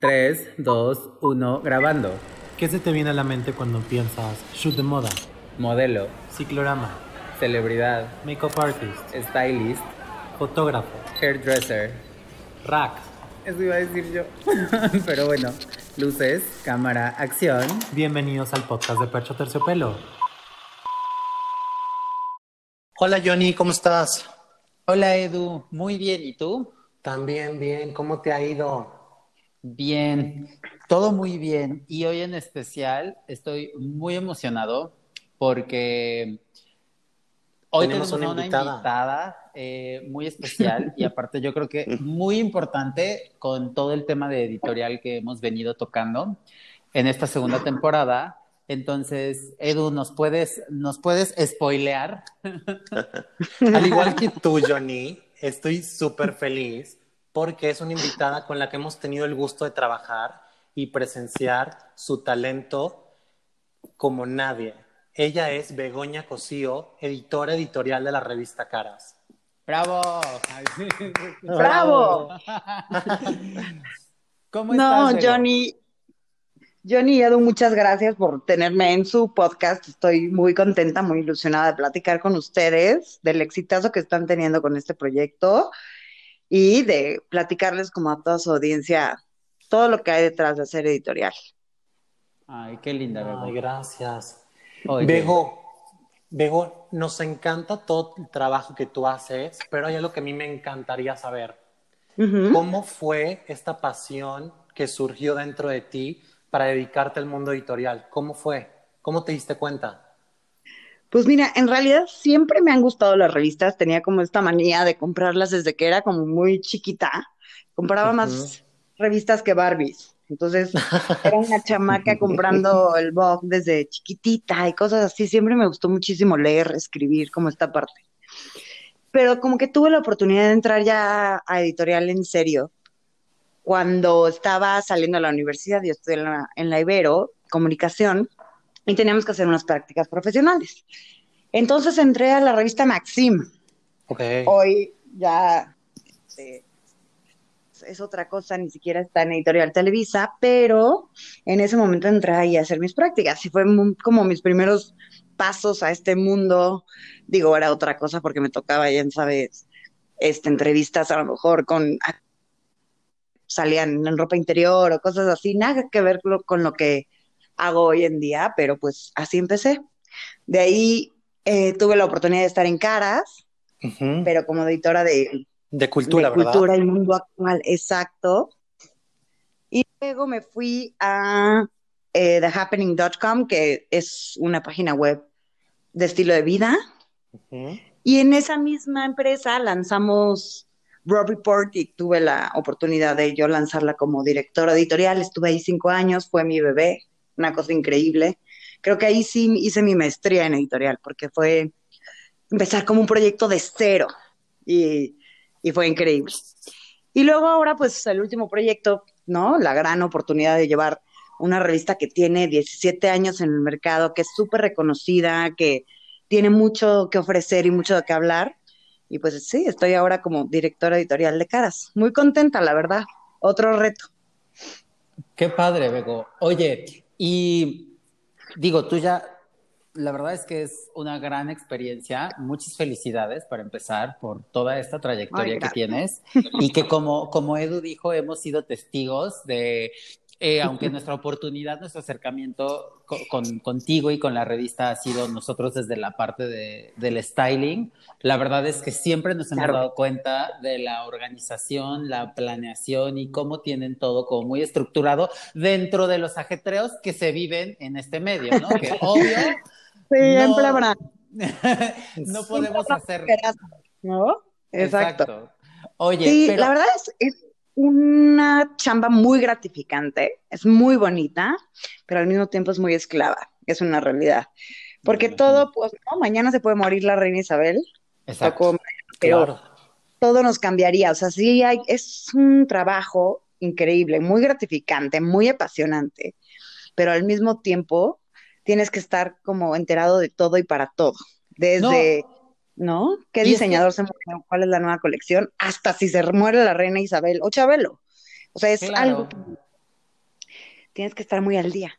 3, 2, 1, grabando. ¿Qué se te viene a la mente cuando piensas shoot de moda, Modelo, ciclorama, celebridad, makeup artist, stylist, fotógrafo, hairdresser. rack? Eso iba a decir yo. Pero bueno, luces, cámara, acción. Bienvenidos al podcast de Percho Terciopelo. Hola Johnny, ¿cómo estás? Hola Edu, muy bien. ¿Y tú? También bien, ¿cómo te ha ido? Bien, todo muy bien. Y hoy en especial estoy muy emocionado porque hoy Tenemos tenemos, una invitada eh, muy especial y aparte yo creo que muy importante con todo el tema de editorial que hemos venido tocando en esta segunda temporada. Entonces, Edu, ¿nos puedes, nos puedes spoilear? Al igual que tú, Johnny, estoy súper feliz porque es una invitada con la que hemos tenido el gusto de trabajar y presenciar su talento como nadie. Ella es Begoña Cosío, editora editorial de la revista Caras. ¡Bravo! ¡Bravo! ¿Cómo No, estás, Bego? Johnny, Johnny y Edu, muchas gracias por tenerme en su podcast. Estoy muy contenta, muy ilusionada de platicar con ustedes del exitazo que están teniendo con este proyecto y de platicarles como a toda su audiencia todo lo que hay detrás de hacer editorial. Ay, qué linda, Bego. Ay, gracias. Oye, Bego, Bego, nos encanta todo el trabajo que tú haces, pero hay algo que a mí me encantaría saber. ¿Cómo fue esta pasión que surgió dentro de ti para dedicarte al mundo editorial? ¿Cómo fue? ¿Cómo te diste cuenta? Pues mira, en realidad siempre me han gustado las revistas, tenía como esta manía de comprarlas desde que era como muy chiquita. Compraba más revistas que Barbies. Entonces, era una chamaca comprando el Vogue desde chiquitita y cosas así. Siempre me gustó muchísimo leer, escribir, como esta parte. Pero como que tuve la oportunidad de entrar ya a editorial en serio cuando estaba saliendo de la universidad. Yo estudié en la, en la Ibero, comunicación, y teníamos que hacer unas prácticas profesionales. Entonces entré a la revista Maxim. Ok. Hoy ya este, es otra cosa, ni siquiera está en Editorial Televisa, pero en ese momento entré ahí a hacer mis prácticas y fue como mis primeros pasos a este mundo. Digo, era otra cosa porque me tocaba, ya sabes, este, entrevistas a lo mejor con salían en ropa interior o cosas así, nada que ver con lo que hago hoy en día, pero pues así empecé. De ahí eh, tuve la oportunidad de estar en Caras, Ujú. pero como editora de, De cultura, de ¿verdad? cultura y mundo actual, exacto. Y luego me fui a eh, thehappening.com, que es una página web de estilo de vida. Ujú. Y en esa misma empresa lanzamos Raw Report y tuve la oportunidad de yo lanzarla como directora editorial. Estuve ahí cinco años, fue mi bebé, una cosa increíble. Creo que ahí sí hice mi maestría en editorial, porque fue empezar como un proyecto de cero y, y fue increíble. Y luego ahora, pues el último proyecto, ¿no? La gran oportunidad de llevar una revista que tiene 17 años en el mercado, que es súper reconocida, que tiene mucho que ofrecer y mucho qué hablar. Y pues sí, estoy ahora como directora editorial de Caras. Muy contenta, la verdad. Otro reto. Qué padre, Bego. Oye, y digo, tú ya, la verdad es que es una gran experiencia. Muchas felicidades para empezar por toda esta trayectoria Ay, que tienes y que como, como Edu dijo, hemos sido testigos de, eh, aunque nuestra oportunidad, nuestro acercamiento co- con, contigo y con la revista ha sido nosotros desde la parte de, del styling, la verdad es que siempre nos hemos Claro. dado cuenta de la organización, la planeación y cómo tienen todo como muy estructurado dentro de los ajetreos que se viven en este medio, ¿no? Que obvio Siempre No. habrá. no podemos hacer. ¿No? Exacto. Oye, Sí, pero la verdad es, es una chamba muy gratificante, es muy bonita, pero al mismo tiempo es muy esclava, es una realidad. Porque todo, pues, ¿no? Mañana se puede morir la reina Isabel, exacto. pero Claro. todo nos cambiaría. O sea, sí hay, es un trabajo increíble, muy gratificante, muy apasionante, pero al mismo tiempo tienes que estar como enterado de todo y para todo. Desde, ¿no? ¿Qué es que- diseñador se murió? ¿Cuál es la nueva colección? Hasta si se muere la reina Isabel o Chabelo. O sea, es Claro. algo tienes que estar muy al día.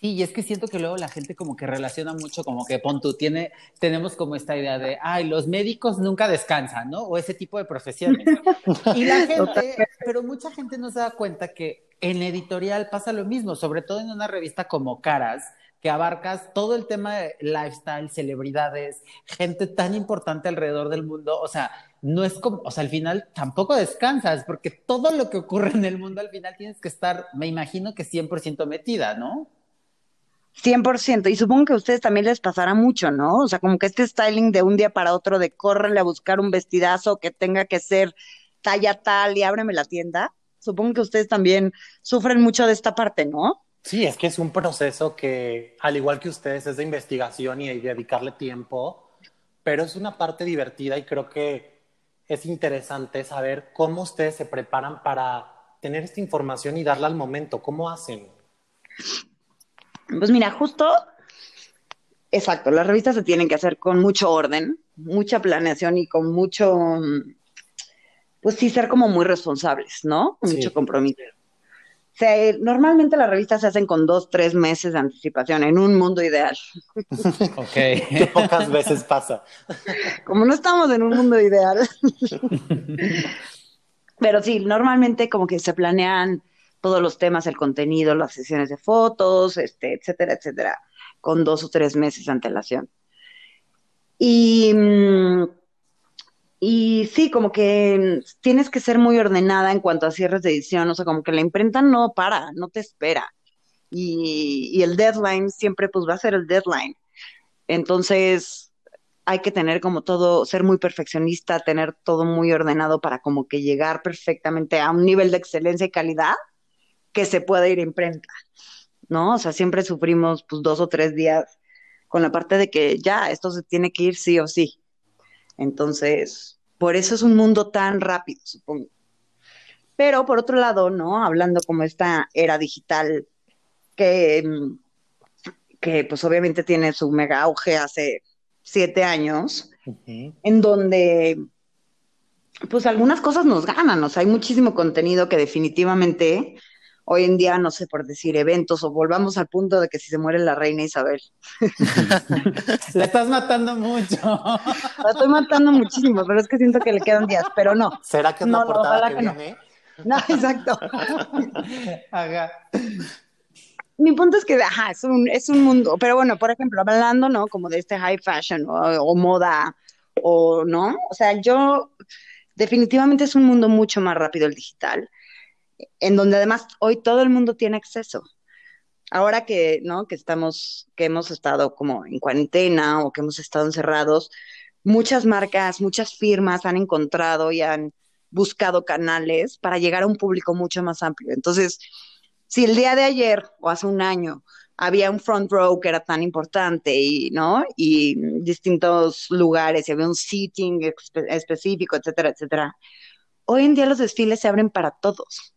Sí, y es que siento que luego la gente como que relaciona mucho, como que pon tú, tiene, tenemos como esta idea de, ay, los médicos nunca descansan, ¿no? O ese tipo de profesiones. Y la gente, pero mucha gente no se da cuenta que en editorial pasa lo mismo, sobre todo en una revista como Caras, que abarcas todo el tema de lifestyle, celebridades, gente tan importante alrededor del mundo, o sea, no es como, o sea, al final tampoco descansas, porque todo lo que ocurre en el mundo al final tienes que estar, me imagino que 100% metida, ¿no? 100%, y supongo que a ustedes también les pasará mucho, ¿no? O sea, como que este styling de un día para otro, de córrele a buscar un vestidazo que tenga que ser talla tal y ábreme la tienda. Supongo que ustedes también sufren mucho de esta parte, ¿no? Sí, es que es un proceso que, al igual que ustedes, es de investigación y de dedicarle tiempo, pero es una parte divertida y creo que es interesante saber cómo ustedes se preparan para tener esta información y darla al momento, cómo hacen. Pues mira, justo, exacto, las revistas se tienen que hacer con mucho orden, mucha planeación y con mucho, pues sí, ser como muy responsables, ¿no? Mucho compromiso. O sea, normalmente las revistas se hacen con dos, tres meses de anticipación, en un mundo ideal. Ok. Que pocas veces pasa. Como no estamos en un mundo ideal. Pero sí, normalmente como que se planean todos los temas, el contenido, las sesiones de fotos, este, etcétera, etcétera, con dos o tres meses de antelación. Y, mm, y sí, como que tienes que ser muy ordenada en cuanto a cierres de edición, o sea, como que la imprenta no para, no te espera. Y, el deadline siempre pues va a ser el deadline. Entonces, hay que tener como todo, ser muy perfeccionista, tener todo muy ordenado para como que llegar perfectamente a un nivel de excelencia y calidad que se pueda ir a imprenta, ¿no? O sea, siempre sufrimos pues dos o tres días con la parte de que ya, esto se tiene que ir sí o sí. Entonces, por eso es un mundo tan rápido, supongo. Pero por otro lado, ¿no? Hablando como esta era digital que, que pues obviamente tiene su mega auge hace siete años, en donde pues algunas cosas nos ganan, o sea, hay muchísimo contenido que definitivamente hoy en día, no sé, por decir eventos o volvamos al punto de que si se muere la reina Isabel. la estás matando mucho. La estoy matando muchísimo, pero es que siento que le quedan días, pero no. ¿Será que es no, la portada no, que, no. viene? No, exacto. Ajá. Mi punto es que, ajá, es un, es un mundo, pero bueno, por ejemplo, hablando, ¿no? Como de este high fashion o, o moda, o, ¿no? O sea, yo, definitivamente es un mundo mucho más rápido el digital en donde además hoy todo el mundo tiene acceso. Ahora que, ¿no? Que estamos, que hemos estado como en cuarentena o que hemos estado encerrados, muchas marcas, muchas firmas han encontrado y han buscado canales para llegar a un público mucho más amplio. Entonces, si el día de ayer o hace un año había un front row que era tan importante y, ¿no? Y distintos lugares y había un seating espe- específico, etcétera, etcétera. Hoy en día los desfiles se abren para todos.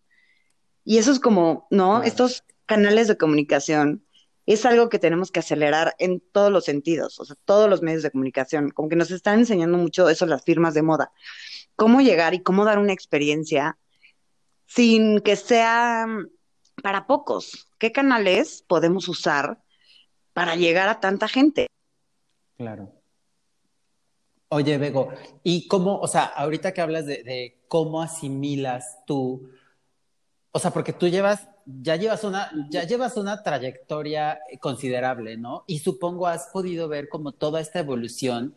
Y eso es como, ¿no? Estos canales de comunicación es algo que tenemos que acelerar en todos los sentidos, o sea, todos los medios de comunicación. Como que nos están enseñando mucho eso las firmas de moda. Cómo llegar y cómo dar una experiencia sin que sea para pocos. ¿Qué canales podemos usar para llegar a tanta gente? Claro. Oye, Bego, ¿y cómo, o sea, ahorita que hablas de, de cómo asimilas tú, o sea, porque tú llevas, ya llevas una, ya llevas una trayectoria considerable, ¿no? Y supongo has podido ver como toda esta evolución,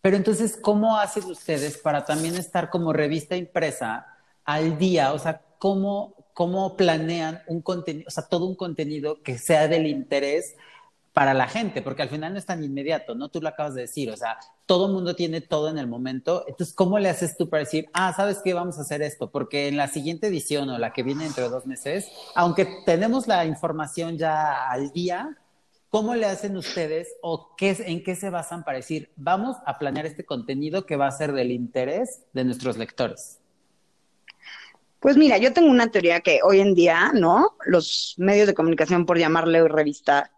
pero entonces, ¿cómo hacen ustedes para también estar como revista impresa al día? O sea, ¿cómo, cómo planean un contenido, o sea, todo un contenido que sea del interés para la gente, porque al final no es tan inmediato, ¿no? Tú lo acabas de decir, o sea, todo el mundo tiene todo en el momento, entonces, ¿cómo le haces tú para decir, ah, ¿sabes qué? Vamos a hacer esto, porque en la siguiente edición o la que viene dentro de dos meses, aunque tenemos la información ya al día, ¿cómo le hacen ustedes o qué, en qué se basan para decir, vamos a planear este contenido que va a ser del interés de nuestros lectores? Pues mira, yo tengo una teoría que hoy en día, ¿no? Los medios de comunicación, por llamarle revista,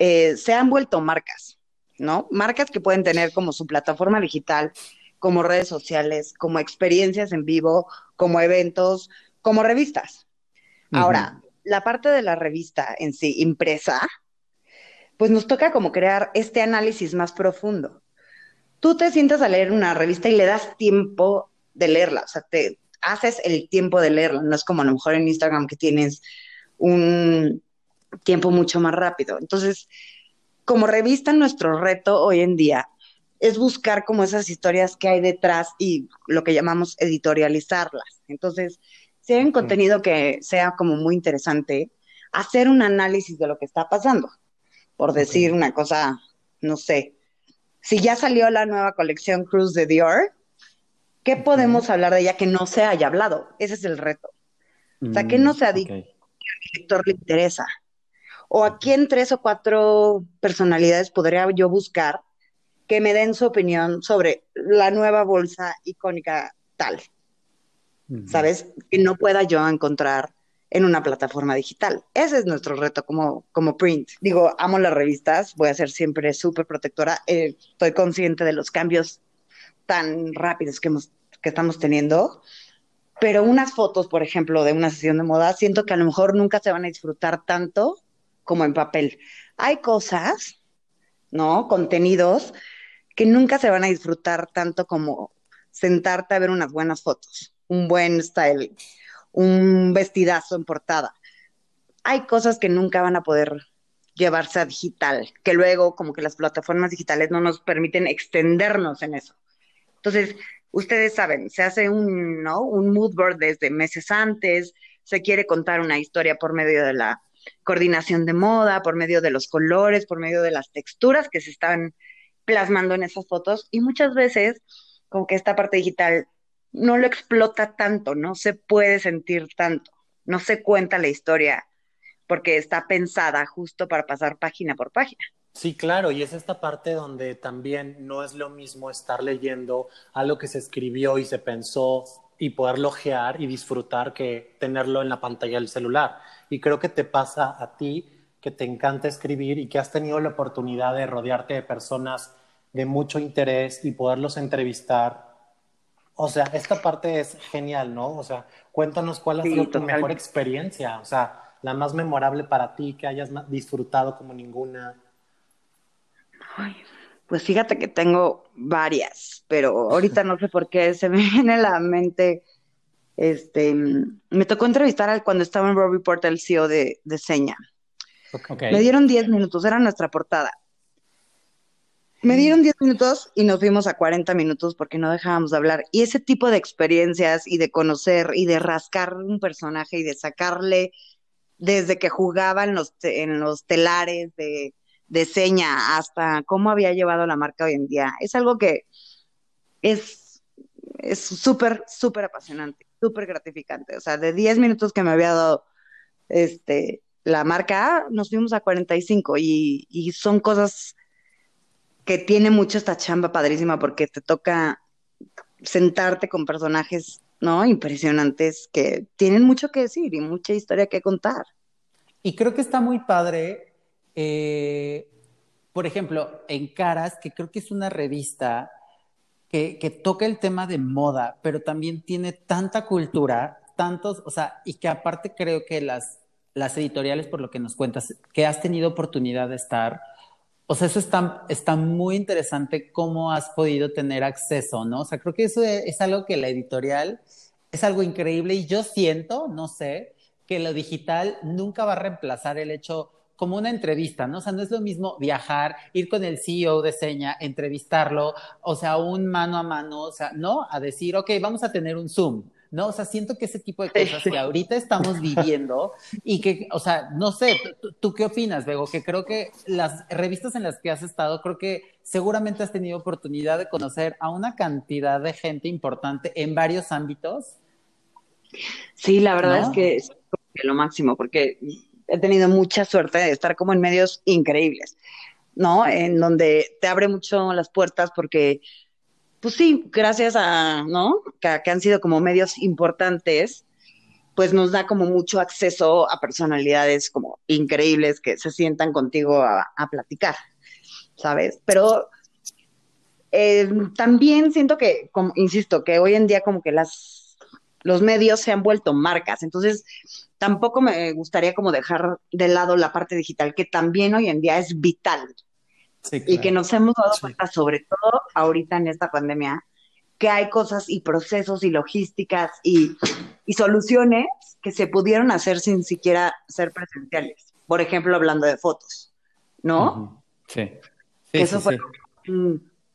eh, se han vuelto marcas, ¿no? Marcas que pueden tener como su plataforma digital, como redes sociales, como experiencias en vivo, como eventos, como revistas. Ahora, la parte de la revista en sí, impresa, pues nos toca como crear este análisis más profundo. Tú te sientas a leer una revista y le das tiempo de leerla, o sea, te haces el tiempo de leerla, no es como a lo mejor en Instagram que tienes un tiempo mucho más rápido. Entonces, como revista, nuestro reto hoy en día es buscar como esas historias que hay detrás y lo que llamamos editorializarlas. Entonces, si hay un contenido que sea como muy interesante, hacer un análisis de lo que está pasando. Por decir una cosa, no sé, si ya salió la nueva colección Cruz de Dior, ¿qué podemos hablar de ella que no se haya hablado? Ese es el reto. O sea, que no se ha dicho que al lector le interesa. O a quién tres o cuatro personalidades podría yo buscar que me den su opinión sobre la nueva bolsa icónica tal. ¿Sabes? Que no pueda yo encontrar en una plataforma digital. Ese es nuestro reto como, como print. Digo, amo las revistas, voy a ser siempre súper protectora. Eh, estoy consciente de los cambios tan rápidos que, hemos, que estamos teniendo, pero unas fotos, por ejemplo, de una sesión de moda, siento que a lo mejor nunca se van a disfrutar tanto como en papel. Hay cosas, ¿no? Contenidos que nunca se van a disfrutar tanto como sentarte a ver unas buenas fotos, un buen styling, un vestidazo en portada. Hay cosas que nunca van a poder llevarse a digital, que luego como que las plataformas digitales no nos permiten extendernos en eso. Entonces, ustedes saben, se hace un, ¿no? un mood board desde meses antes, se quiere contar una historia por medio de la coordinación de moda, por medio de los colores, por medio de las texturas que se están plasmando en esas fotos y muchas veces como que esta parte digital no lo explota tanto, no se puede sentir tanto, no se cuenta la historia porque está pensada justo para pasar página por página. Sí, claro, y es esta parte donde también no es lo mismo estar leyendo algo que se escribió y se pensó y poder lojear y disfrutar que tenerlo en la pantalla del celular. Y creo que te pasa a ti que te encanta escribir y que has tenido la oportunidad de rodearte de personas de mucho interés y poderlos entrevistar. O sea, esta parte es genial, ¿no? O sea, cuéntanos cuál ha sido tu mejor experiencia, o sea, la más memorable para ti, que hayas disfrutado como ninguna. Pues fíjate que tengo varias, pero ahorita no sé por qué se me viene a la mente. Este, me tocó entrevistar cuando estaba en Robbie Report el CEO de, de Seña. Me dieron 10 minutos, era nuestra portada. Me dieron 10 minutos y nos fuimos a 40 minutos porque no dejábamos de hablar. Y ese tipo de experiencias y de conocer y de rascar un personaje y de sacarle desde que jugaba en los, en los telares de, de seña hasta cómo había llevado la marca hoy en día, es algo que es súper, súper apasionante, súper gratificante. O sea, de 10 minutos que me había dado este, la marca nos fuimos a 45 y, y son cosas que tiene mucho esta chamba padrísima porque te toca sentarte con personajes, ¿no? Impresionantes que tienen mucho que decir y mucha historia que contar. Y creo que está muy padre, eh, por ejemplo, en Caras, que creo que es una revista que, toca el tema de moda, pero también tiene tanta cultura, tantos, o sea, y que aparte creo que las las editoriales, por lo que nos cuentas, que has tenido oportunidad de estar. O sea, eso está, está muy interesante cómo has podido tener acceso, ¿no? O sea, creo que eso es, algo que la editorial es algo increíble y yo siento, no sé, que lo digital nunca va a reemplazar el hecho como una entrevista, ¿no? O sea, no es lo mismo viajar, ir con el CEO de Seña, entrevistarlo, o sea, un mano a mano, o sea, no, a decir, ok, vamos a tener un Zoom, ¿no? O sea, siento que ese tipo de cosas que ahorita estamos viviendo y que, o sea, no sé, ¿tú, qué opinas, Bego? Que creo que las revistas en las que has estado, creo que seguramente has tenido oportunidad de conocer a una cantidad de gente importante en varios ámbitos. Sí, la verdad es que es lo máximo, porque he tenido mucha suerte de estar como en medios increíbles, ¿no? En donde te abre mucho las puertas porque pues sí, gracias a, ¿no? Que, han sido como medios importantes, pues nos da como mucho acceso a personalidades como increíbles que se sientan contigo a, platicar, ¿sabes? Pero eh, también siento que, como, insisto, que hoy en día como que las, los medios se han vuelto marcas. Entonces, tampoco me gustaría como dejar de lado la parte digital, que también hoy en día es vital. Y que nos hemos dado cuenta, sobre todo ahorita en esta pandemia, que hay cosas y procesos y logísticas y, y soluciones que se pudieron hacer sin siquiera ser presenciales. Por ejemplo, hablando de fotos, ¿no? Sí. Eso fue,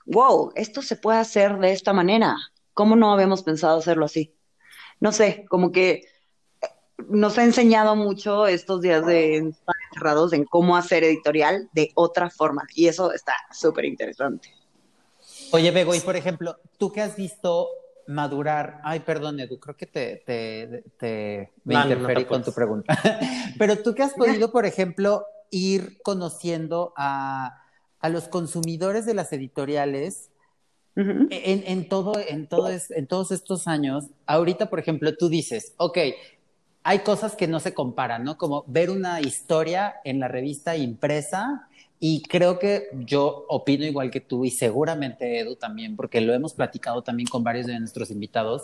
wow, esto se puede hacer de esta manera. ¿Cómo no habíamos pensado hacerlo así? No sé, como que nos ha enseñado mucho estos días de estar encerrados en cómo hacer editorial de otra forma. Y eso está súper interesante. Oye, Bego, y por ejemplo, tú que has visto madurar, ay, perdón, Edu, creo que te, te, te me interferí con tu pregunta, pero tú que has podido, por ejemplo, ir conociendo a, a los consumidores de las editoriales en, en, todo, en, todo es, en todos estos años, ahorita, por ejemplo, tú dices, ok, hay cosas que no se comparan, ¿no? Como ver una historia en la revista impresa y creo que yo opino igual que tú y seguramente Edu también, porque lo hemos platicado también con varios de nuestros invitados,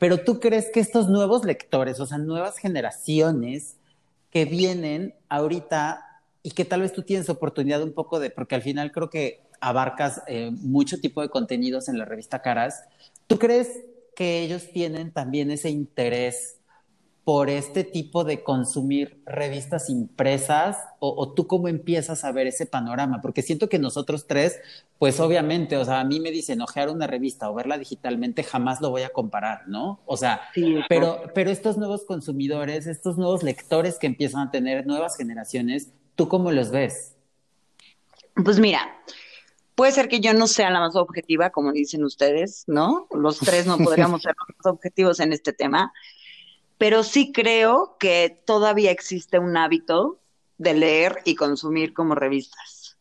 pero tú crees que estos nuevos lectores, o sea, nuevas generaciones que vienen ahorita y que tal vez tú tienes oportunidad un poco de, porque al final creo que abarcas eh, mucho tipo de contenidos en la revista Caras, ¿tú crees que ellos tienen también ese interés por este tipo de consumir revistas impresas o, tú cómo empiezas a ver ese panorama? Porque siento que nosotros tres, pues obviamente, o sea, a mí me dicen ojear una revista o verla digitalmente, jamás lo voy a comparar, ¿no? O sea, pero, pero estos nuevos consumidores, estos nuevos lectores que empiezan a tener nuevas generaciones, ¿tú cómo los ves? Pues mira, puede ser que yo no sea la más objetiva, como dicen ustedes, ¿no? Los tres no podríamos ser los más objetivos en este tema pero sí creo que todavía existe un hábito de leer y consumir como revistas.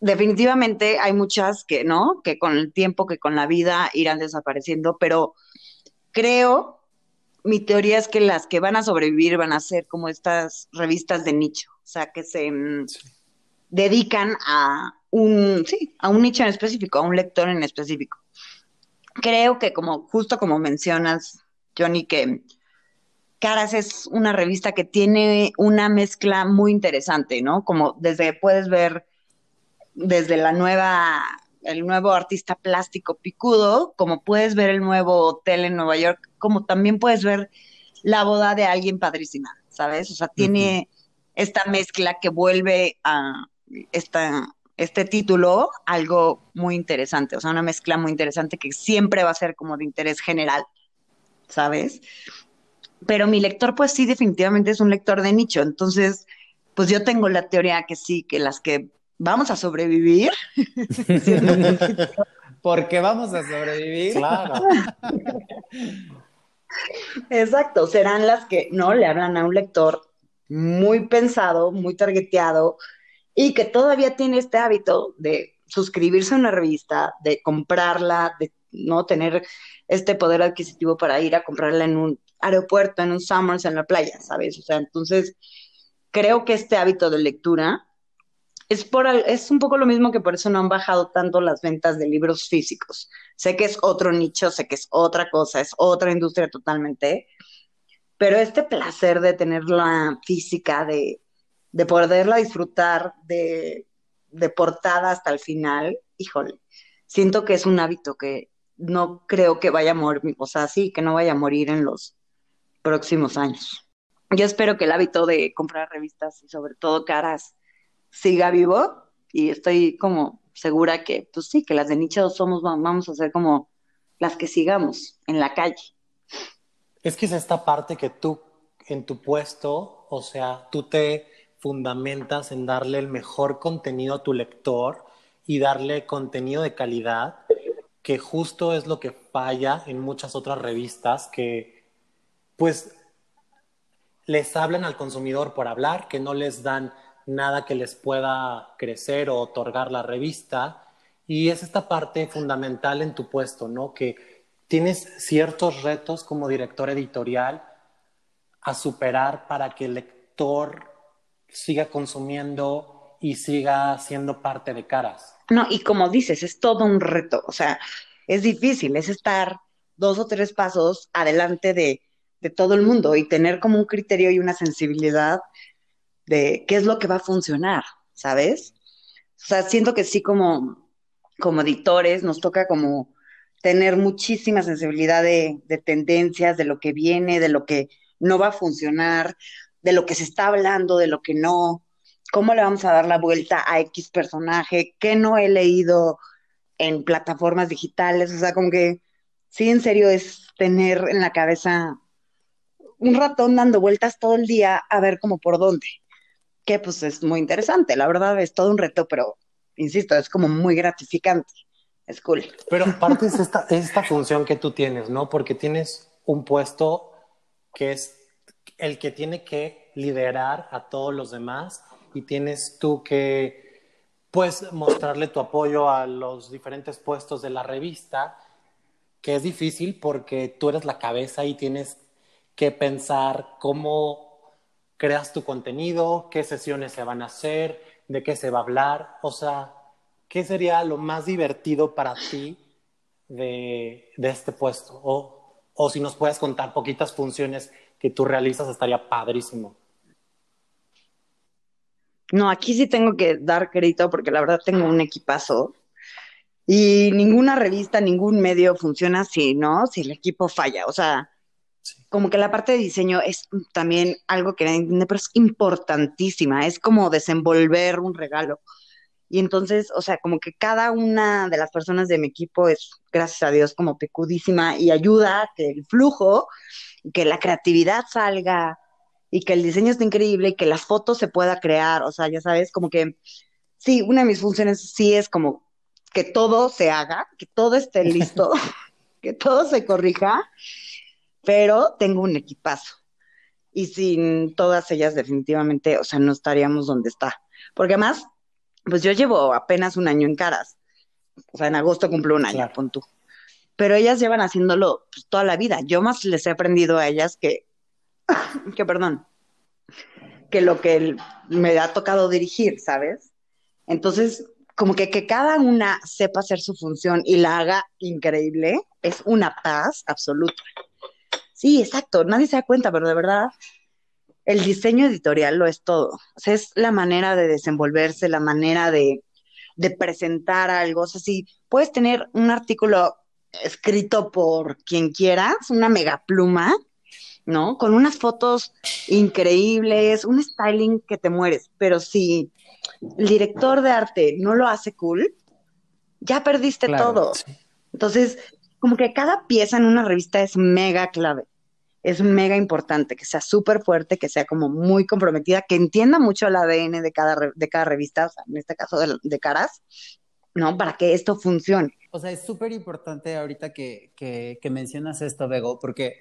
Definitivamente hay muchas que no, que con el tiempo, que con la vida irán desapareciendo, pero creo, mi teoría es que las que van a sobrevivir van a ser como estas revistas de nicho, o sea, que se mm, dedican a un, sí, a un nicho en específico, a un lector en específico. Creo que como, justo como mencionas, Johnny, que Caras es una revista que tiene una mezcla muy interesante, ¿no? Como desde puedes ver desde la nueva el nuevo artista plástico picudo, como puedes ver el nuevo hotel en Nueva York, como también puedes ver la boda de alguien padrísima, ¿sabes? O sea, tiene esta mezcla que vuelve a esta, este título algo muy interesante, o sea, una mezcla muy interesante que siempre va a ser como de interés general, ¿sabes? pero mi lector pues sí definitivamente es un lector de nicho, entonces pues yo tengo la teoría que sí, que las que vamos a sobrevivir. Porque vamos a sobrevivir. Claro. Exacto, serán las que no le hablan a un lector muy pensado, muy targeteado y que todavía tiene este hábito de suscribirse a una revista, de comprarla, de no tener este poder adquisitivo para ir a comprarla en un aeropuerto, en un Summers, en la playa, ¿sabes? O sea, entonces creo que este hábito de lectura es, por, es un poco lo mismo que por eso no han bajado tanto las ventas de libros físicos. Sé que es otro nicho, sé que es otra cosa, es otra industria totalmente, pero este placer de tenerla física, de, de poderla disfrutar de, de portada hasta el final, híjole, siento que es un hábito que no creo que vaya a morir, o sea, sí, que no vaya a morir en los próximos años. Yo espero que el hábito de comprar revistas y sobre todo caras siga vivo y estoy como segura que, pues sí, que las de nicho somos, vamos a ser como las que sigamos en la calle. Es que es esta parte que tú en tu puesto, o sea, tú te fundamentas en darle el mejor contenido a tu lector y darle contenido de calidad, que justo es lo que falla en muchas otras revistas que pues les hablan al consumidor por hablar, que no les dan nada que les pueda crecer o otorgar la revista. Y es esta parte fundamental en tu puesto, ¿no? Que tienes ciertos retos como director editorial a superar para que el lector siga consumiendo y siga siendo parte de caras. No, y como dices, es todo un reto, o sea, es difícil, es estar dos o tres pasos adelante de, de todo el mundo y tener como un criterio y una sensibilidad de qué es lo que va a funcionar, ¿sabes? O sea, siento que sí como, como editores nos toca como tener muchísima sensibilidad de, de tendencias, de lo que viene, de lo que no va a funcionar, de lo que se está hablando, de lo que no, cómo le vamos a dar la vuelta a X personaje, qué no he leído en plataformas digitales, o sea, como que sí, en serio es tener en la cabeza un ratón dando vueltas todo el día a ver cómo por dónde, que pues es muy interesante, la verdad es todo un reto, pero insisto, es como muy gratificante, es cool. Pero aparte es esta, esta función que tú tienes, ¿no? Porque tienes un puesto que es el que tiene que liderar a todos los demás y tienes tú que, pues, mostrarle tu apoyo a los diferentes puestos de la revista, que es difícil porque tú eres la cabeza y tienes que pensar cómo creas tu contenido, qué sesiones se van a hacer, de qué se va a hablar, o sea, ¿qué sería lo más divertido para ti de, de este puesto? O, o si nos puedes contar poquitas funciones que tú realizas, estaría padrísimo. No, aquí sí tengo que dar crédito porque la verdad tengo un equipazo y ninguna revista, ningún medio funciona si no, si el equipo falla. O sea, como que la parte de diseño es también algo que entiende, pero es importantísima, es como desenvolver un regalo. Y entonces, o sea, como que cada una de las personas de mi equipo es, gracias a Dios, como pecudísima y ayuda a que el flujo, que la creatividad salga y que el diseño esté increíble y que la foto se pueda crear. O sea, ya sabes, como que sí, una de mis funciones sí es como que todo se haga, que todo esté listo, que todo se corrija pero tengo un equipazo. Y sin todas ellas definitivamente, o sea, no estaríamos donde está. Porque además, pues yo llevo apenas un año en caras. O sea, en agosto cumplo un año, con tú. Pero ellas llevan haciéndolo pues, toda la vida. Yo más les he aprendido a ellas que, que perdón, que lo que me ha tocado dirigir, ¿sabes? Entonces, como que que cada una sepa hacer su función y la haga increíble, es una paz absoluta. Sí, exacto, nadie se da cuenta, pero de verdad el diseño editorial lo es todo. O sea, es la manera de desenvolverse, la manera de, de presentar algo. O sea, si puedes tener un artículo escrito por quien quieras, una mega pluma, ¿no? Con unas fotos increíbles, un styling que te mueres, pero si el director de arte no lo hace cool, ya perdiste todo. Entonces, como que cada pieza en una revista es mega clave es mega importante, que sea súper fuerte, que sea como muy comprometida, que entienda mucho el ADN de cada, de cada revista, en este caso de, caras, ¿no? Para que esto funcione. O sea, es súper importante ahorita que, que, que, mencionas esto, Bego, porque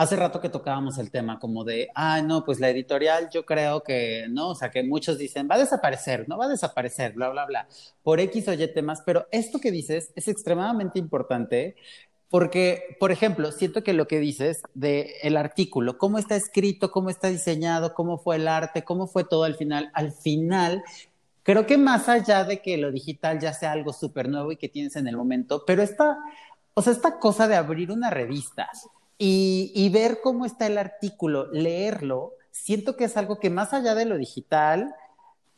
hace rato que tocábamos el tema como de, ah, no, pues la editorial yo creo que, no, o sea, que muchos dicen, va a desaparecer, no va a desaparecer, bla, bla, bla, por X o Y temas, pero esto que dices es extremadamente importante porque, por ejemplo, siento que lo que dices de el artículo, cómo está escrito, cómo está diseñado, cómo fue el arte, cómo fue todo al final, al final, creo que más allá de que lo digital ya sea algo súper nuevo y que tienes en el momento, pero esta, o sea, esta cosa de abrir una revista y, y ver cómo está el artículo, leerlo, siento que es algo que más allá de lo digital,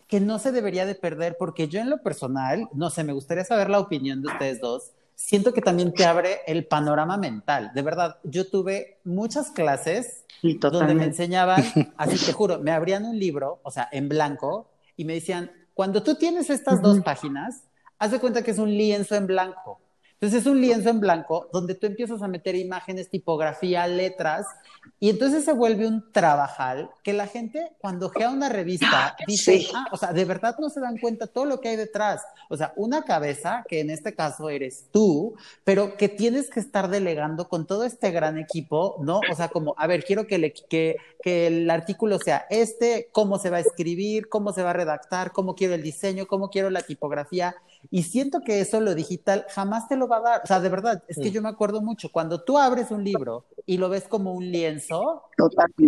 que no se debería de perder, porque yo en lo personal, no sé, me gustaría saber la opinión de ustedes dos siento que también te abre el panorama mental. De verdad, yo tuve muchas clases donde me enseñaban, así te juro, me abrían un libro, o sea, en blanco, y me decían, cuando tú tienes estas dos páginas, haz de cuenta que es un lienzo en blanco. Entonces es un lienzo en blanco donde tú empiezas a meter imágenes, tipografía, letras, y entonces se vuelve un trabajal que la gente cuando gea una revista dice, ah, o sea, de verdad no se dan cuenta todo lo que hay detrás. O sea, una cabeza, que en este caso eres tú, pero que tienes que estar delegando con todo este gran equipo, ¿no? O sea, como, a ver, quiero que, le, que, que el artículo sea este, cómo se va a escribir, cómo se va a redactar, cómo quiero el diseño, cómo quiero la tipografía. Y siento que eso, lo digital, jamás te lo va a dar. O sea, de verdad, es que yo me acuerdo mucho, cuando tú abres un libro y lo ves como un lienzo,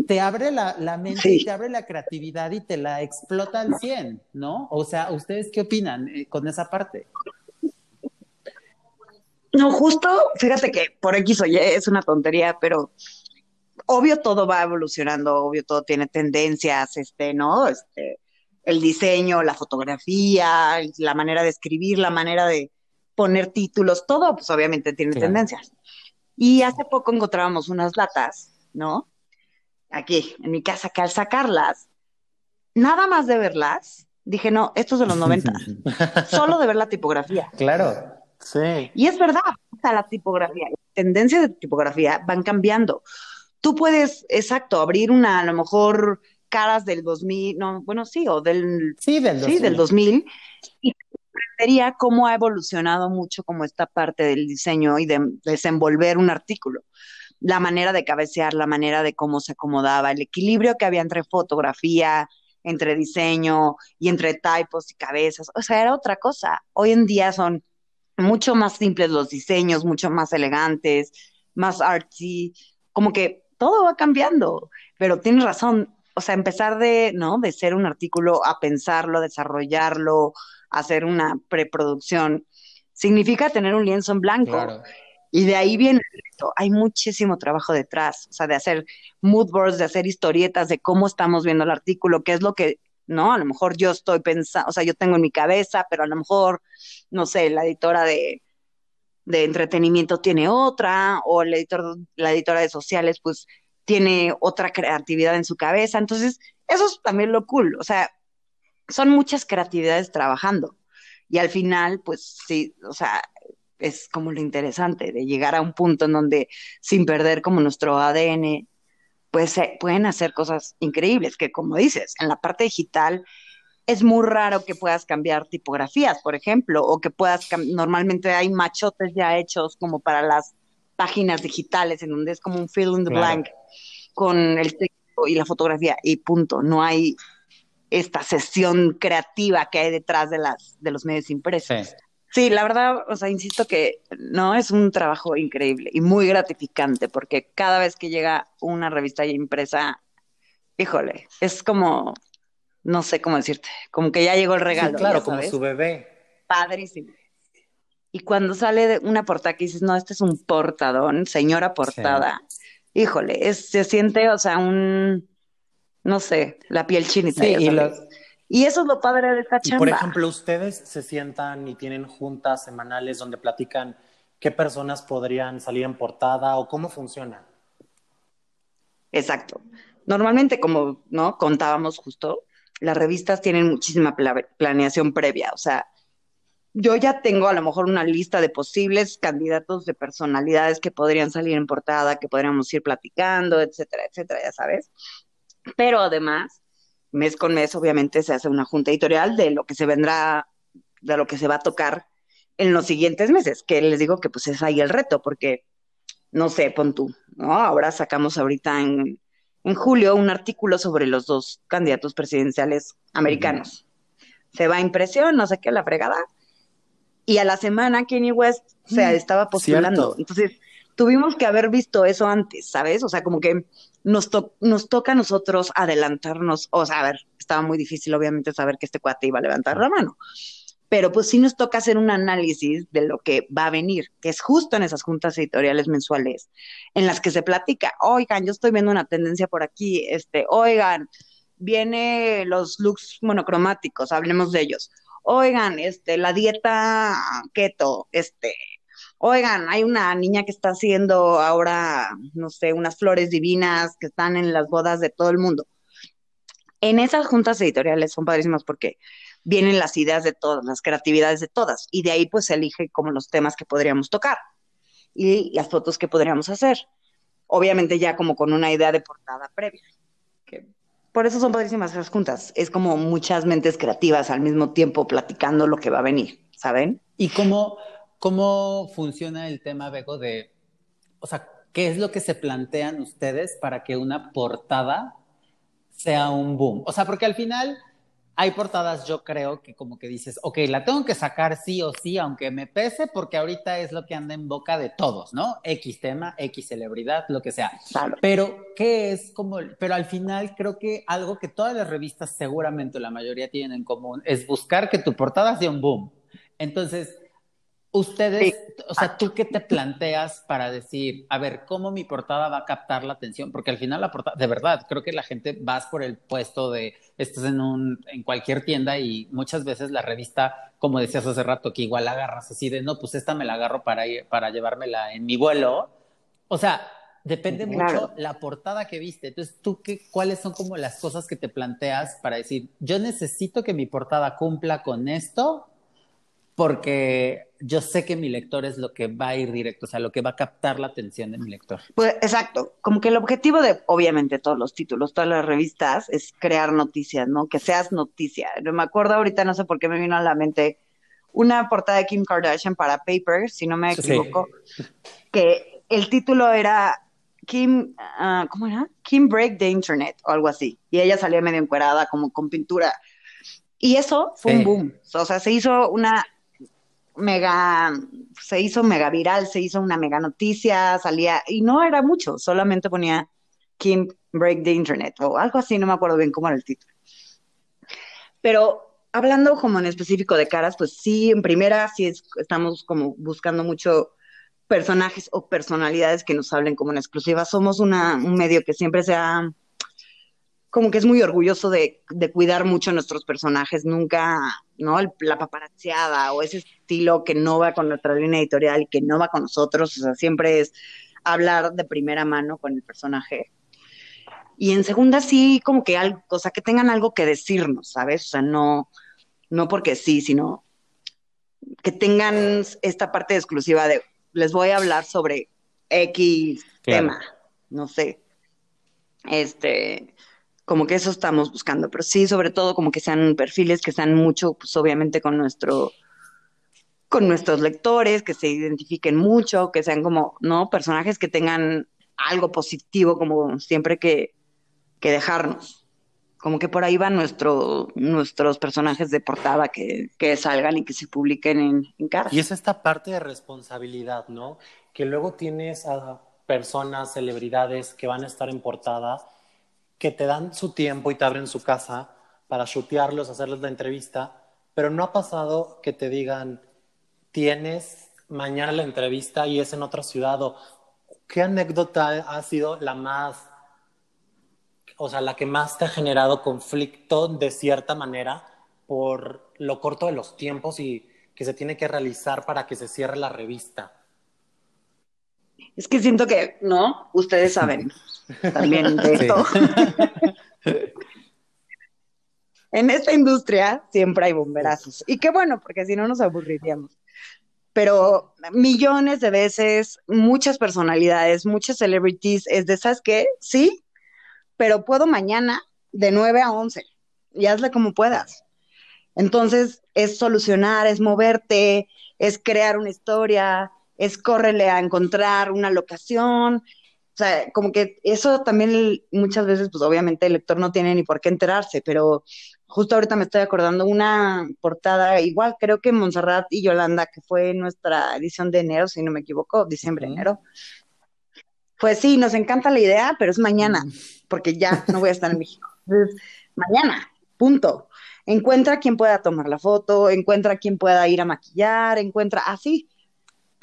te abre la, la mente, te abre la creatividad y te la explota al 100, ¿no? O sea, ¿ustedes qué opinan eh, con esa parte? No, justo, fíjate que por X o Y es una tontería, pero obvio todo va evolucionando, obvio todo tiene tendencias, este, ¿no? Este, el diseño, la fotografía, la manera de escribir, la manera de poner títulos, todo, pues obviamente tiene Claro. tendencias. Y hace poco encontrábamos unas latas, ¿no? Aquí, en mi casa, que al sacarlas, nada más de verlas, dije, no, esto es de los 90, solo de ver la tipografía. Claro. Sí. Y es verdad, sea, la tipografía, las tendencias de tipografía van cambiando. Tú puedes, exacto, abrir una, a lo mejor, caras del 2000, no, bueno, sí, o del, Sí, del sí, del 2000. 2000, y te sorprendería cómo ha evolucionado mucho como esta parte del diseño y de desenvolver un artículo. La manera de cabecear, la manera de cómo se acomodaba, el equilibrio que había entre fotografía, entre diseño y entre typos y cabezas. O sea, era otra cosa. Hoy en día son mucho más simples los diseños, mucho más elegantes, más artsy, como que todo va cambiando, pero tienes razón, o sea, empezar de, ¿no? De ser un artículo a pensarlo, desarrollarlo, hacer una preproducción, significa tener un lienzo en blanco. Claro. Y de ahí viene el reto. Hay muchísimo trabajo detrás, o sea, de hacer mood boards, de hacer historietas de cómo estamos viendo el artículo, qué es lo que, ¿no? A lo mejor yo estoy pensando, o sea, yo tengo en mi cabeza, pero a lo mejor, no sé, la editora de, de entretenimiento tiene otra, o el editor, la editora de sociales, pues tiene otra creatividad en su cabeza. Entonces, eso es también lo cool. O sea, son muchas creatividades trabajando. Y al final, pues sí, o sea, es como lo interesante de llegar a un punto en donde, sin perder como nuestro ADN, pues pueden hacer cosas increíbles, que como dices, en la parte digital es muy raro que puedas cambiar tipografías, por ejemplo, o que puedas, normalmente hay machotes ya hechos como para las páginas digitales, en donde es como un fill in the Claro. blank con el texto y la fotografía y punto. No hay esta sesión creativa que hay detrás de las de los medios impresos. Sí. Sí, la verdad, o sea, insisto que no es un trabajo increíble y muy gratificante porque cada vez que llega una revista ya impresa, híjole, es como, no sé cómo decirte, como que ya llegó el Sí, regalo, claro, como su bebé. padrísimo. Y cuando sale de una portada que dices, no, este es un portadón, señora portada, híjole, es, se siente, o sea, un, no sé, la piel chinita. Sí, y los, Y eso es lo padre de esta Y chamba. por ejemplo, ustedes se sientan y tienen juntas semanales donde platican qué personas podrían salir en portada o cómo funciona. Exacto. Normalmente, como no contábamos justo, las revistas tienen muchísima pla- planeación previa. O sea, yo ya tengo a lo mejor una lista de posibles candidatos de personalidades que podrían salir en portada, que podríamos ir platicando, etcétera, etcétera, ya sabes. Pero además, mes con mes, obviamente, se hace una junta editorial de lo que se vendrá, de lo que se va a tocar en los siguientes meses, que les digo que pues es ahí el reto, porque no sé, pon tú, ¿no? Ahora sacamos ahorita en, en julio un artículo sobre los dos candidatos presidenciales americanos. Se va a impresión, no sé qué, la fregada. Y a la semana Kanye West se estaba postulando. cierto. Entonces, tuvimos que haber visto eso antes, ¿sabes? O sea, como que nos, to- nos toca a nosotros adelantarnos. O sea, a ver, estaba muy difícil, obviamente, saber que este cuate iba a levantar la mano. Pero pues sí nos toca hacer un análisis de lo que va a venir, que es justo en esas juntas editoriales mensuales, en las que se platica, oigan, yo estoy viendo una tendencia por aquí, este, oigan, viene los looks monocromáticos, hablemos de ellos. Oigan, este, la dieta keto, este, oigan, hay una niña que está haciendo ahora, no sé, unas flores divinas que están en las bodas de todo el mundo. En esas juntas editoriales son padrísimas porque vienen las ideas de todas, las creatividades de todas, y de ahí pues se elige como los temas que podríamos tocar y las fotos que podríamos hacer. Obviamente ya como con una idea de portada previa. Por eso son padrísimas esas juntas. Es como muchas mentes creativas al mismo tiempo platicando lo que va a venir, ¿saben? ¿Y cómo, cómo funciona el tema, Bego, de, o sea, qué es lo que se plantean ustedes para que una portada sea un boom? O sea, porque al final hay portadas, yo creo, que como que dices, ok, la tengo que sacar sí o sí, aunque me pese, porque ahorita es lo que anda en boca de todos, ¿no? X tema, X celebridad, lo que sea. Claro. Pero, ¿qué es como? Pero al final creo que algo que todas las revistas, seguramente la mayoría tienen en común, es buscar que tu portada sea un boom. Entonces, Ustedes, o sea, ¿tú qué te planteas para decir, a ver, cómo mi portada va a captar la atención? Porque al final la portada, de verdad, creo que la gente vas por el puesto de, estás en un, en cualquier tienda y muchas veces la revista, como decías hace rato, que igual agarras así de, no, pues esta me la agarro para, para llevármela en mi vuelo. O sea, depende mucho la portada que viste. Entonces, ¿tú qué, cuáles son como las cosas que te planteas para decir, yo necesito que mi portada cumpla con esto porque yo sé que mi lector es lo que va a ir directo, o sea, lo que va a captar la atención de mi lector. Pues exacto, como que el objetivo de, obviamente, todos los títulos, todas las revistas, es crear noticias, ¿no? Que seas noticia. Me acuerdo ahorita, no sé por qué me vino a la mente una portada de Kim Kardashian para Paper, si no me equivoco, que el título era Kim, uh, ¿cómo era? Kim Break the Internet o algo así. Y ella salía medio encuerada, como con pintura. Y eso fue un boom. O sea, se hizo una mega, se hizo mega viral, se hizo una mega noticia, salía, y no era mucho, solamente ponía Kim Break the Internet o algo así, no me acuerdo bien cómo era el título. Pero hablando como en específico de caras, pues sí, en primera sí estamos como buscando mucho personajes o personalidades que nos hablen como en exclusiva. Somos una, un medio que siempre se ha como que es muy orgulloso de, cuidar mucho a nuestros personajes, nunca, ¿no? la paparazziada o ese estilo que no va con nuestra línea editorial y que no va con nosotros, o sea, siempre es hablar de primera mano con el personaje. Y en segunda sí, como que algo, o sea, que tengan algo que decirnos, ¿sabes? O sea, no, no porque sí, sino que tengan esta parte exclusiva de, les voy a hablar sobre X tema, no sé. Este, como que eso estamos buscando, pero sí, sobre todo como que sean perfiles que sean mucho, pues obviamente con nuestro, con nuestros lectores, que se identifiquen mucho, que sean como, ¿no? Personajes que tengan algo positivo como siempre que, que dejarnos. Como que por ahí van nuestro, nuestros personajes de portada que, que salgan y que se publiquen en, en cara. Y es esta parte de responsabilidad, ¿no? Que luego tienes a personas, celebridades que van a estar en portada que te dan su tiempo y te abren su casa para chutearlos, hacerles la entrevista, pero no ha pasado que te digan, tienes mañana la entrevista y es en otra ciudad, o qué anécdota ha sido la más, o sea, la que más te ha generado conflicto de cierta manera por lo corto de los tiempos y que se tiene que realizar para que se cierre la revista. Es que siento que, ¿no? Ustedes saben también de esto. en esta industria siempre hay bomberazos. Y qué bueno, porque si no nos aburriríamos. Pero millones de veces, muchas personalidades, muchas celebrities, es de, ¿sabes qué? Sí, pero puedo mañana de 9 a 11 y hazle como puedas. Entonces, es solucionar, es moverte, es crear una historia, es córrele a encontrar una locación. O sea, como que eso también muchas veces, pues obviamente el lector no tiene ni por qué enterarse, pero justo ahorita me estoy acordando una portada, igual creo que Montserrat y Yolanda, que fue nuestra edición de enero, si no me equivoco, diciembre, enero. Pues sí, nos encanta la idea, pero es mañana, porque ya no voy a estar en México. Entonces, mañana, punto. Encuentra quien pueda tomar la foto, encuentra quien pueda ir a maquillar, encuentra así.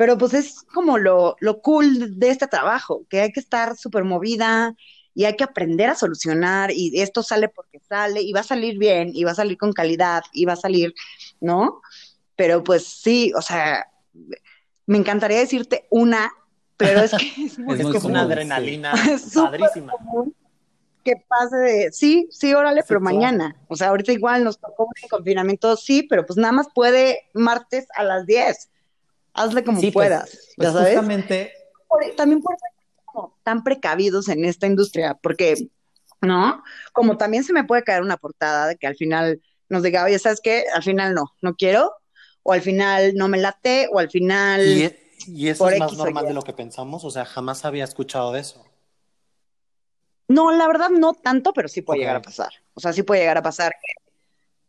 Pero pues es como lo, lo cool de este trabajo, que hay que estar súper movida y hay que aprender a solucionar y esto sale porque sale y va a salir bien y va a salir con calidad y va a salir, ¿no? Pero pues sí, o sea, me encantaría decirte una, pero es que es, es, una adrenalina padrísima. Que pase de, sí, sí, órale, pero mañana. O sea, ahorita igual nos tocó un confinamiento, sí, pero pues nada más puede martes a las 10 hazle como pues, puedas, pues, sabes? Justamente... también por ser tan precavidos en esta industria, porque, ¿no? Como también se me puede caer una portada de que al final nos diga, oye, ¿sabes qué? Al final no, no quiero, o al final no me late, o al final... Y, e, eso es más normal de lo que pensamos, o sea, jamás había escuchado de eso. No, la verdad no tanto, pero sí puede llegar a pasar. O sea, sí puede llegar a pasar que,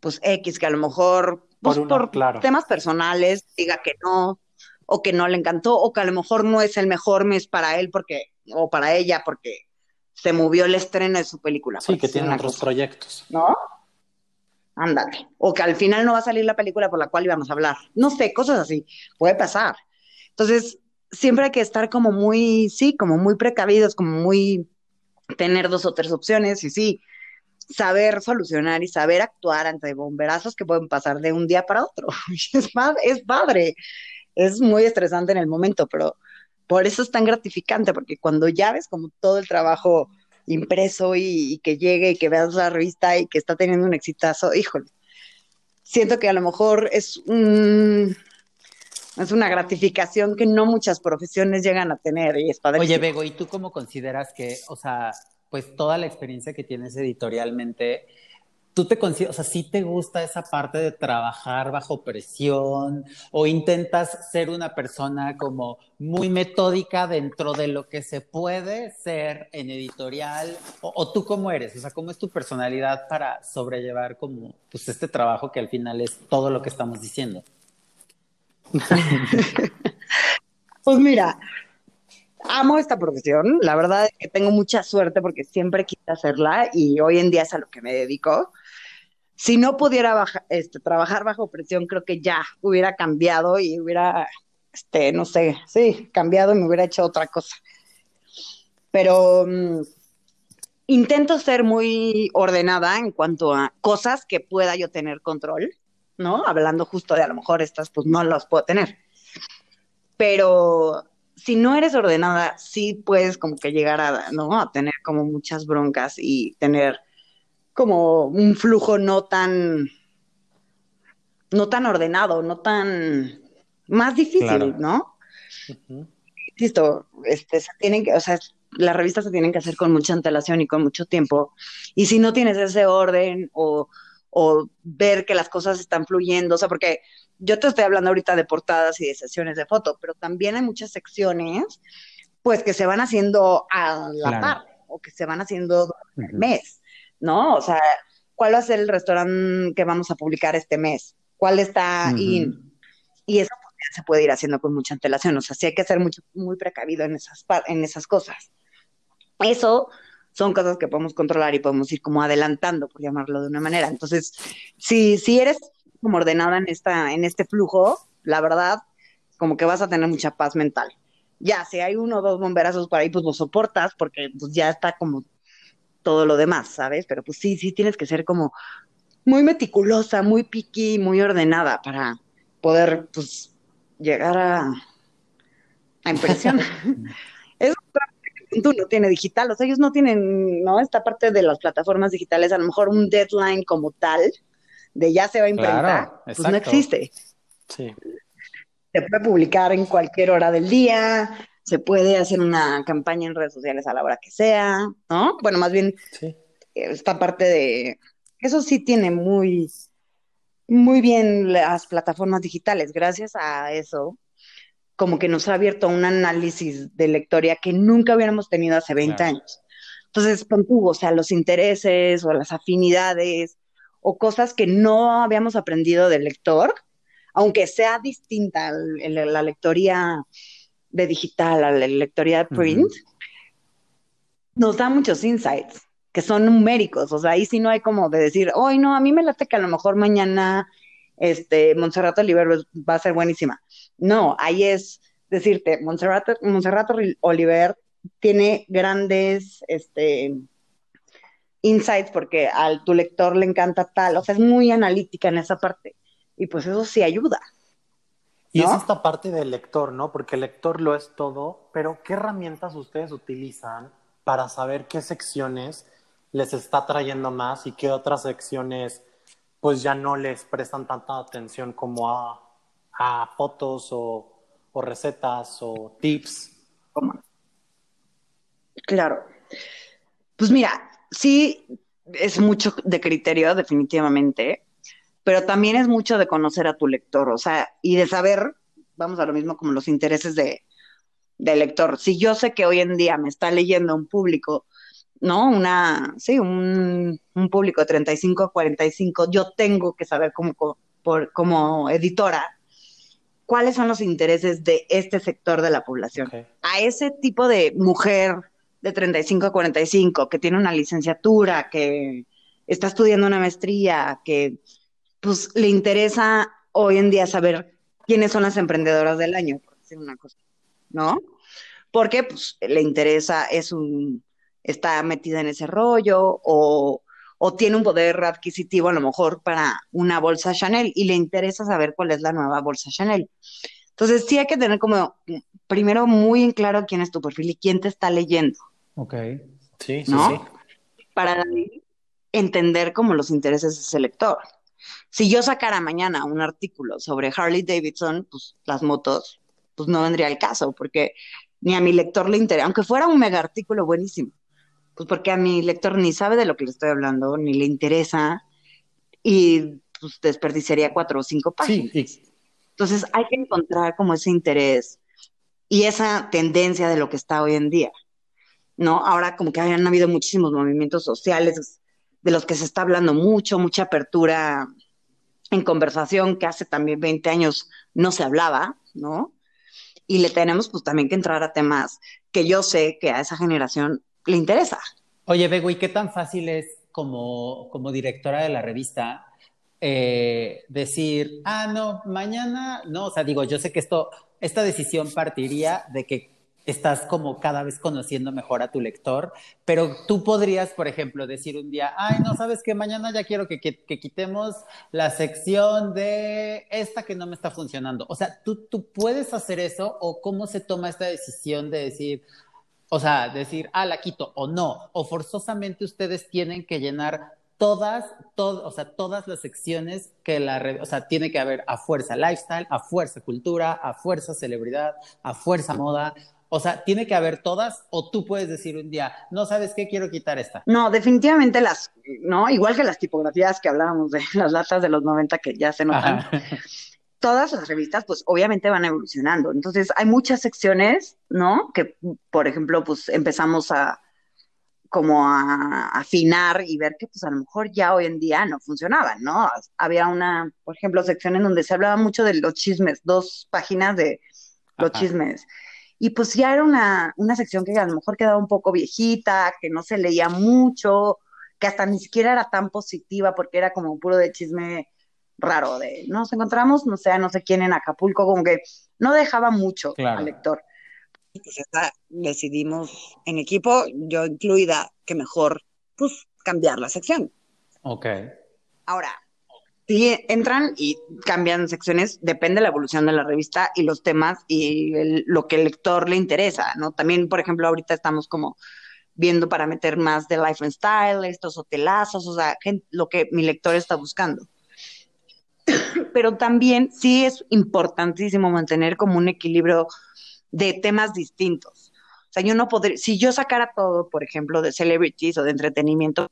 pues, X, que a lo mejor, pues, por, temas personales, diga que no, o que no le encantó, o que a lo mejor no es el mejor mes para él porque, o para ella porque se movió el estreno de su película. Sí, que tiene otros proyectos. ¿No? ándale. O que al final no va a salir la película por la cual íbamos a hablar. No sé, cosas así. Puede pasar. Entonces, siempre hay que estar como muy, sí, como muy precavidos, como muy tener dos o tres opciones y sí, saber solucionar y saber actuar ante bomberazos que pueden pasar de un día para otro. Es, es padre, es muy estresante en el momento, pero por eso es tan gratificante, porque cuando ya ves como todo el trabajo impreso y, que llegue y que veas la revista y que está teniendo un exitazo, híjole, siento que a lo mejor es un, es una gratificación que no muchas profesiones llegan a tener y es padre. Oye, Bego, ¿y tú cómo consideras que, o sea, pues toda la experiencia que tienes editorialmente, tú te consideras, o sea, ¿sí te gusta esa parte de trabajar bajo presión o intentas ser una persona como muy metódica dentro de lo que se puede ser en editorial? ¿O, tú cómo eres? O sea, ¿cómo es tu personalidad para sobrellevar como pues este trabajo que al final es todo lo que estamos diciendo? pues mira, amo esta profesión, la verdad es que tengo mucha suerte porque siempre quise hacerla y hoy en día es a lo que me dedico. Si no pudiera este, trabajar bajo presión, creo que ya hubiera cambiado y hubiera, este, no sé, sí, cambiado y me hubiera hecho otra cosa. Pero mm, intento ser muy ordenada en cuanto a cosas que pueda yo tener control, ¿no? Hablando justo de a lo mejor estas, pues no las puedo tener. Pero si no eres ordenada, sí puedes como que llegar a, ¿no? A tener como muchas broncas y tener como un flujo no tan, no tan ordenado, no tan, más difícil, ¿no? Listo, este, se tienen que, o sea, las revistas se tienen que hacer con mucha antelación y con mucho tiempo. Y si no tienes ese orden o, o ver que las cosas están fluyendo, o sea, porque yo te estoy hablando ahorita de portadas y de sesiones de foto, pero también hay muchas secciones, pues que se van haciendo a la par o que se van haciendo el mes, ¿no? O sea, ¿cuál va a ser el restaurante que vamos a publicar este mes? ¿Cuál está Y eso pues, se puede ir haciendo con mucha antelación, o sea, sí hay que ser mucho, muy precavido en esas, en esas cosas. Eso son cosas que podemos controlar y podemos ir como adelantando, por llamarlo de una manera. Entonces, si, si eres como ordenada en, esta, en este flujo, la verdad, como que vas a tener mucha paz mental. Ya, si hay uno o dos bomberazos por ahí, pues lo soportas porque pues ya está como todo lo demás, ¿sabes? Pero pues sí, sí tienes que ser como muy meticulosa, muy piqui, muy ordenada para poder pues llegar a, a impresionar. es tú no tiene digital, o sea, ellos no tienen, ¿no? Esta parte de las plataformas digitales, a lo mejor un deadline como tal, de ya se va a imprentar, pues no existe. Sí. Se puede publicar en cualquier hora del día, se puede hacer una campaña en redes sociales a la hora que sea, ¿no? Bueno, más bien esta parte de eso sí tiene muy muy bien las plataformas digitales. Gracias a eso, como que nos ha abierto un análisis de lectoría que nunca hubiéramos tenido hace 20 años. Entonces, o sea, los intereses o las afinidades o cosas que no habíamos aprendido del lector, aunque sea distinta la lectoría de digital a la lectoría de print, nos da muchos insights que son numéricos, o sea, ahí sí no hay como de decir, hoy no, a mí me late que a lo mejor mañana este Montserrat Oliver va a ser buenísima. No, ahí es decirte, Montserrat, Montserrat Oliver tiene grandes este insights porque a tu lector le encanta tal, o sea, es muy analítica en esa parte. Y pues eso sí ayuda. Y es esta parte del lector, ¿no? Porque el lector lo es todo, pero ¿qué herramientas ustedes utilizan para saber qué secciones les está trayendo más y qué otras secciones pues ya no les prestan tanta atención como a, fotos o, o, recetas o tips? Claro. Pues mira, sí es mucho de criterio, definitivamente, pero también es mucho de conocer a tu lector, o sea, y de saber, vamos a lo mismo como los intereses de, del lector. Si yo sé que hoy en día me está leyendo un público, ¿no? Una, sí, un, un público de 35 a 45, yo tengo que saber como, por, como editora cuáles son los intereses de este sector de la población. A ese tipo de mujer de 35 a 45 que tiene una licenciatura, que está estudiando una maestría, que pues le interesa hoy en día saber quiénes son las emprendedoras del año, por decir una cosa, ¿no? Porque pues le interesa, es un, está metida en ese rollo o, o tiene un poder adquisitivo a lo mejor para una bolsa Chanel y le interesa saber cuál es la nueva bolsa Chanel. Entonces sí hay que tener como primero muy en claro quién es tu perfil y quién te está leyendo. Ok. Sí, sí, ¿no? sí. Para entender como los intereses de ese lector. Si yo sacara mañana un artículo sobre Harley Davidson, pues las motos, pues no vendría al caso, porque ni a mi lector le interesa, aunque fuera un mega artículo buenísimo, pues porque a mi lector ni sabe de lo que le estoy hablando, ni le interesa, y pues desperdiciaría cuatro o cinco páginas. Sí, Entonces hay que encontrar como ese interés y esa tendencia de lo que está hoy en día, ¿no? Ahora como que han habido muchísimos movimientos sociales de los que se está hablando mucho, mucha apertura en conversación que hace también 20 años no se hablaba, ¿no? Y le tenemos pues también que entrar a temas que yo sé que a esa generación le interesa. Oye, Bego, ¿y qué tan fácil es como, como directora de la revista eh, decir, ah, no, mañana, no, o sea, digo, yo sé que esto, esta decisión partiría de que estás como cada vez conociendo mejor a tu lector, pero tú podrías, por ejemplo, decir un día, ay, no, sabes que mañana ya quiero que, que, quitemos la sección de esta que no me está funcionando. O sea, ¿tú, tú puedes hacer eso o cómo se toma esta decisión de decir, o sea, decir, ah, la quito o no, o forzosamente ustedes tienen que llenar todas, todo, o sea, todas las secciones que la, o sea, tiene que haber a fuerza lifestyle, a fuerza cultura, a fuerza celebridad, a fuerza moda. O sea, tiene que haber todas, o tú puedes decir un día, no sabes qué, quiero quitar esta. No, definitivamente las, ¿no? Igual que las tipografías que hablábamos de las latas de los 90 que ya se notan. Ajá. Todas las revistas, pues obviamente van evolucionando. Entonces, hay muchas secciones, ¿no? Que, por ejemplo, pues empezamos a como a afinar y ver que pues a lo mejor ya hoy en día no funcionaban, ¿no? Había una, por ejemplo, sección en donde se hablaba mucho de los chismes, dos páginas de los Ajá. chismes y pues ya era una, una sección que a lo mejor quedaba un poco viejita, que no se leía mucho, que hasta ni siquiera era tan positiva porque era como puro de chisme raro, de nos encontramos, no sé, no sé quién en Acapulco, como que no dejaba mucho claro. al lector. Pues esta, decidimos en equipo, yo incluida, que mejor pues cambiar la sección. Ok. Ahora, sí entran y cambian secciones, depende de la evolución de la revista y los temas y lo que el lector le interesa, ¿no? También, por ejemplo, ahorita estamos como viendo para meter más de life and style, estos hotelazos, o sea, lo que mi lector está buscando. Pero también sí es importantísimo mantener como un equilibrio de temas distintos. O sea, yo no podría, si yo sacara todo, por ejemplo, de celebrities o de entretenimiento,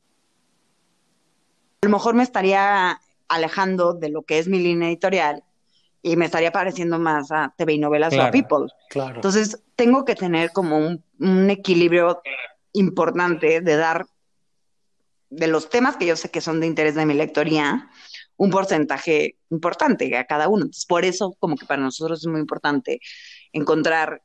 a lo mejor me estaría alejando de lo que es mi línea editorial y me estaría pareciendo más a TV y novelas claro, o a People. Claro. Entonces, tengo que tener como un, un, equilibrio importante de dar de los temas que yo sé que son de interés de mi lectoría, un porcentaje importante a cada uno. Entonces, por eso, como que para nosotros es muy importante encontrar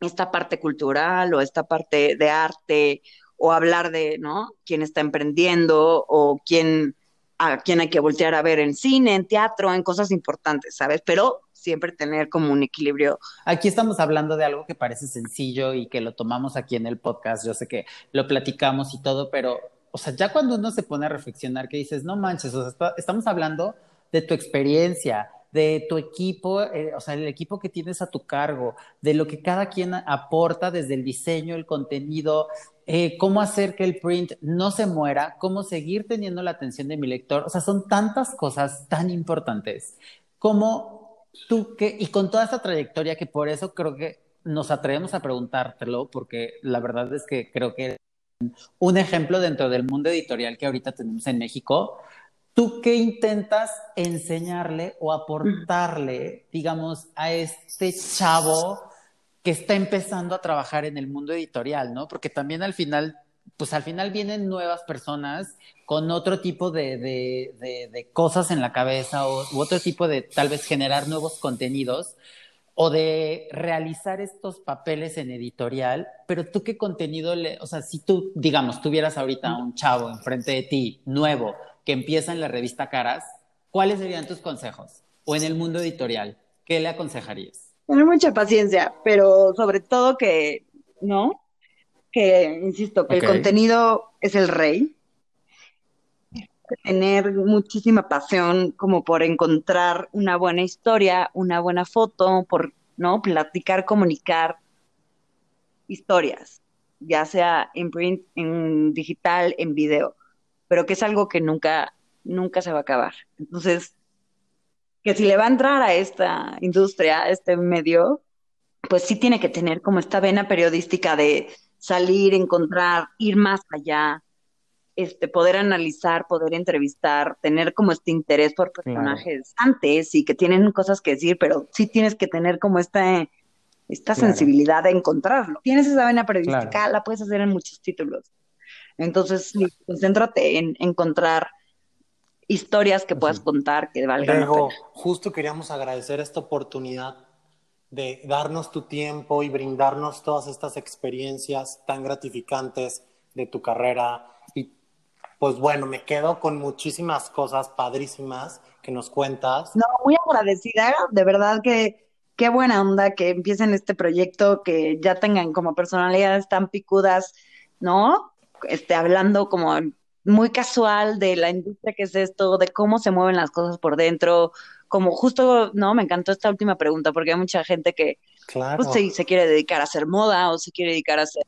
esta parte cultural o esta parte de arte o hablar de, ¿no? Quién está emprendiendo o quién a quién hay que voltear a ver en cine, en teatro, en cosas importantes, ¿sabes? Pero siempre tener como un equilibrio. Aquí estamos hablando de algo que parece sencillo y que lo tomamos aquí en el podcast. Yo sé que lo platicamos y todo, pero, o sea, ya cuando uno se pone a reflexionar, que dices, no manches, o sea, está, estamos hablando de tu experiencia, de tu equipo, eh, o sea, el equipo que tienes a tu cargo, de lo que cada quien aporta desde el diseño, el contenido, eh, cómo hacer que el print no se muera, cómo seguir teniendo la atención de mi lector. O sea, son tantas cosas tan importantes. Como tú que, y con toda esta trayectoria que por eso creo que nos atrevemos a preguntártelo, porque la verdad es que creo que un ejemplo dentro del mundo editorial que ahorita tenemos en México, ¿Tú qué intentas enseñarle o aportarle, digamos, a este chavo que está empezando a trabajar en el mundo editorial, ¿no? Porque también al final, pues al final vienen nuevas personas con otro tipo de, de, cosas en la cabeza o otro tipo de tal vez generar nuevos contenidos. o de realizar estos papeles en editorial, pero tú qué contenido le, o sea, si tú, digamos, tuvieras ahorita un chavo enfrente de ti, nuevo, que empieza en la revista Caras, ¿cuáles serían tus consejos? O en el mundo editorial, ¿qué le aconsejarías? Tener mucha paciencia, pero sobre todo que, ¿no? Que, insisto, que el contenido es el rey. Tener muchísima pasión como por encontrar una buena historia, una buena foto, por, ¿no? Platicar, comunicar historias, ya sea en print, en digital, en video, pero que es algo que nunca, nunca se va a acabar. Entonces, que si le va a entrar a esta industria, a este medio, pues sí tiene que tener como esta vena periodística de salir, encontrar, ir más allá, este, poder analizar, poder entrevistar, tener como este interés por personajes antes y que tienen cosas que decir, pero sí tienes que tener como esta, esta sensibilidad de encontrarlo. Tienes esa vena periodística, la puedes hacer en muchos títulos. Entonces, concéntrate en encontrar historias que puedas contar que valgan la pena. Justo queríamos agradecer esta oportunidad de darnos tu tiempo y brindarnos todas estas experiencias tan gratificantes de tu carrera. Y pues bueno, me quedo con muchísimas cosas padrísimas que nos cuentas. No, muy agradecida, de verdad que qué buena onda que empiecen este proyecto, que ya tengan como personalidades tan picudas, ¿no? Este, hablando como muy casual de la industria que es esto, de cómo se mueven las cosas por dentro, como justo, no, me encantó esta última pregunta porque hay mucha gente que pues, se, quiere dedicar a hacer moda o se quiere dedicar a hacer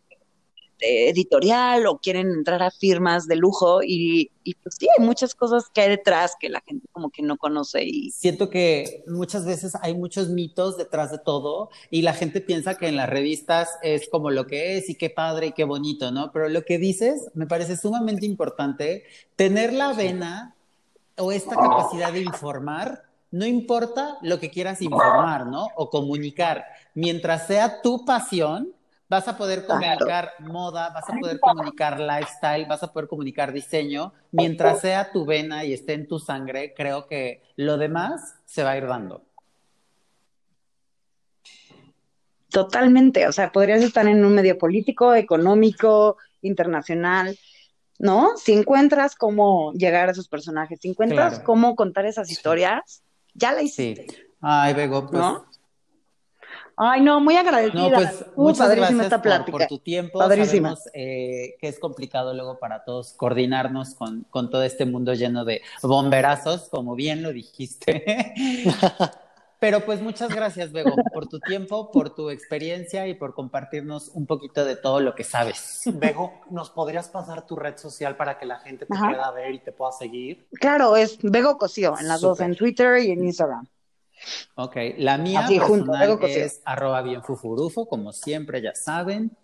editorial o quieren entrar a firmas de lujo y, pues sí, hay muchas cosas que hay detrás que la gente como que no conoce y siento que muchas veces hay muchos mitos detrás de todo y la gente piensa que en las revistas es como lo que es y qué padre y qué bonito, ¿no? Pero lo que dices me parece sumamente importante tener la vena o esta capacidad de informar no importa lo que quieras informar, ¿no? O comunicar, mientras sea tu pasión, vas a poder comunicar moda, vas a poder comunicar lifestyle, vas a poder comunicar diseño, mientras sea tu vena y esté en tu sangre, creo que lo demás se va a ir dando. Totalmente, o sea, podrías estar en un medio político, económico, internacional, ¿no? Si encuentras cómo llegar a esos personajes, si encuentras cómo contar esas historias, ya la hiciste. Sí. Ay, Bego, pues ¿no? Ay, no, muy agradecida. No, pues muchas gracias esta por, tu tiempo. Sabemos eh, que es complicado luego para todos coordinarnos con, con todo este mundo lleno de bomberazos, como bien lo dijiste. Pero pues muchas gracias, Bego, por tu tiempo, por tu experiencia y por compartirnos un poquito de todo lo que sabes. Bego, ¿nos podrías pasar tu red social para que la gente te pueda ver y te pueda seguir? Claro, es Bego Cosío, en las dos, en Twitter y en Instagram. Ok, la mía personal es arroba bienfufurufo, como siempre ya saben.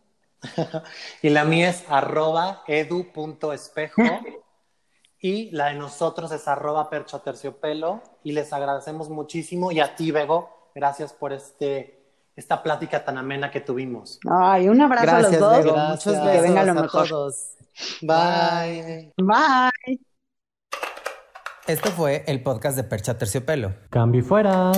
y la mía es arroba edu.espejo. y la de nosotros es arroba perchoterciopelo. Y les agradecemos muchísimo. Y a ti, Bego, gracias por este esta plática tan amena que tuvimos. Ay, un abrazo a los dos. Muchos besos que venga lo mejor. todos. Bye. Bye. Esto fue el podcast de Percha Terciopelo. Cambio fuera.